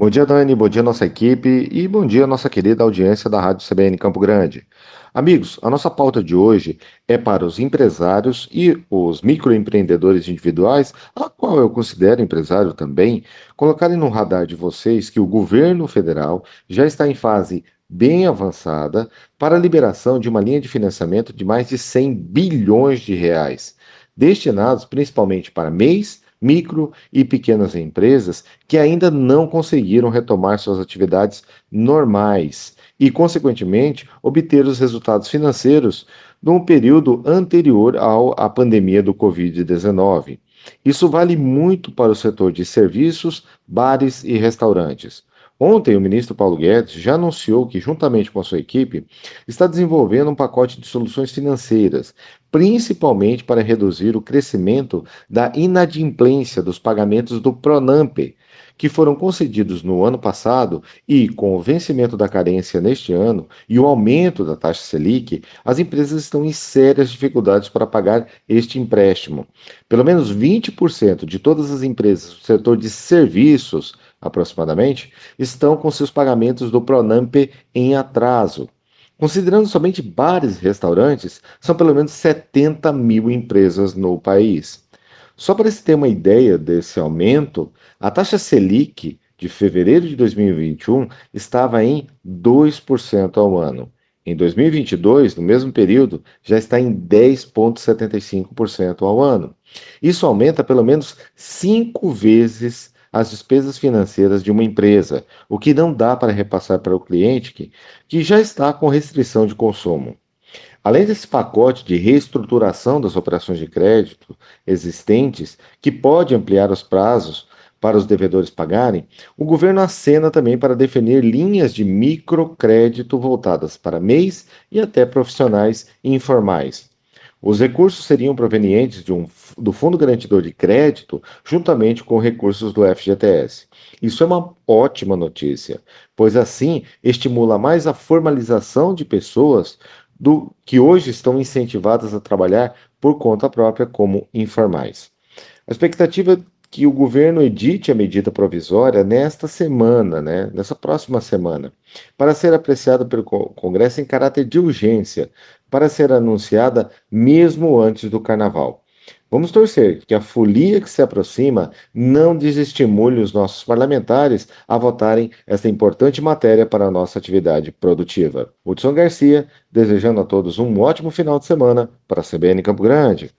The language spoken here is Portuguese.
Bom dia, Dani, bom dia, nossa equipe e bom dia, nossa querida audiência da Rádio CBN Campo Grande. Amigos, a nossa pauta de hoje é para os empresários e os microempreendedores individuais, a qual eu considero empresário também, colocarem no radar de vocês que o governo federal já está em fase bem avançada para a liberação de uma linha de financiamento de mais de 100 bilhões de reais, destinados principalmente para mês micro e pequenas empresas que ainda não conseguiram retomar suas atividades normais e, consequentemente, obter os resultados financeiros num período anterior ao, à pandemia do Covid-19. Isso vale muito para o setor de serviços, bares e restaurantes. Ontem, o ministro Paulo Guedes já anunciou que, juntamente com a sua equipe, está desenvolvendo um pacote de soluções financeiras, principalmente para reduzir o crescimento da inadimplência dos pagamentos do Pronampe, que foram concedidos no ano passado e, com o vencimento da carência neste ano e o aumento da taxa Selic, as empresas estão em sérias dificuldades para pagar este empréstimo. Pelo menos 20% de todas as empresas do setor de serviços aproximadamente, estão com seus pagamentos do Pronampe em atraso. Considerando somente bares e restaurantes, são pelo menos 70 mil empresas no país. Só para se ter uma ideia desse aumento, a taxa Selic de fevereiro de 2021 estava em 2% ao ano. Em 2022, no mesmo período, já está em 10,75% ao ano. Isso aumenta pelo menos cinco vezes as despesas financeiras de uma empresa, o que não dá para repassar para o cliente que, que já está com restrição de consumo. Além desse pacote de reestruturação das operações de crédito existentes, que pode ampliar os prazos para os devedores pagarem, o governo acena também para definir linhas de microcrédito voltadas para MEIs e até profissionais informais, os recursos seriam provenientes um, do Fundo Garantidor de Crédito, juntamente com recursos do FGTS. Isso é uma ótima notícia, pois assim estimula mais a formalização de pessoas do que hoje estão incentivadas a trabalhar por conta própria como informais. A expectativa que o governo edite a medida provisória nesta semana, né, nessa próxima semana, para ser apreciada pelo Congresso em caráter de urgência, para ser anunciada mesmo antes do carnaval. Vamos torcer que a folia que se aproxima não desestimule os nossos parlamentares a votarem esta importante matéria para a nossa atividade produtiva. Hudson Garcia, desejando a todos um ótimo final de semana para a CBN Campo Grande.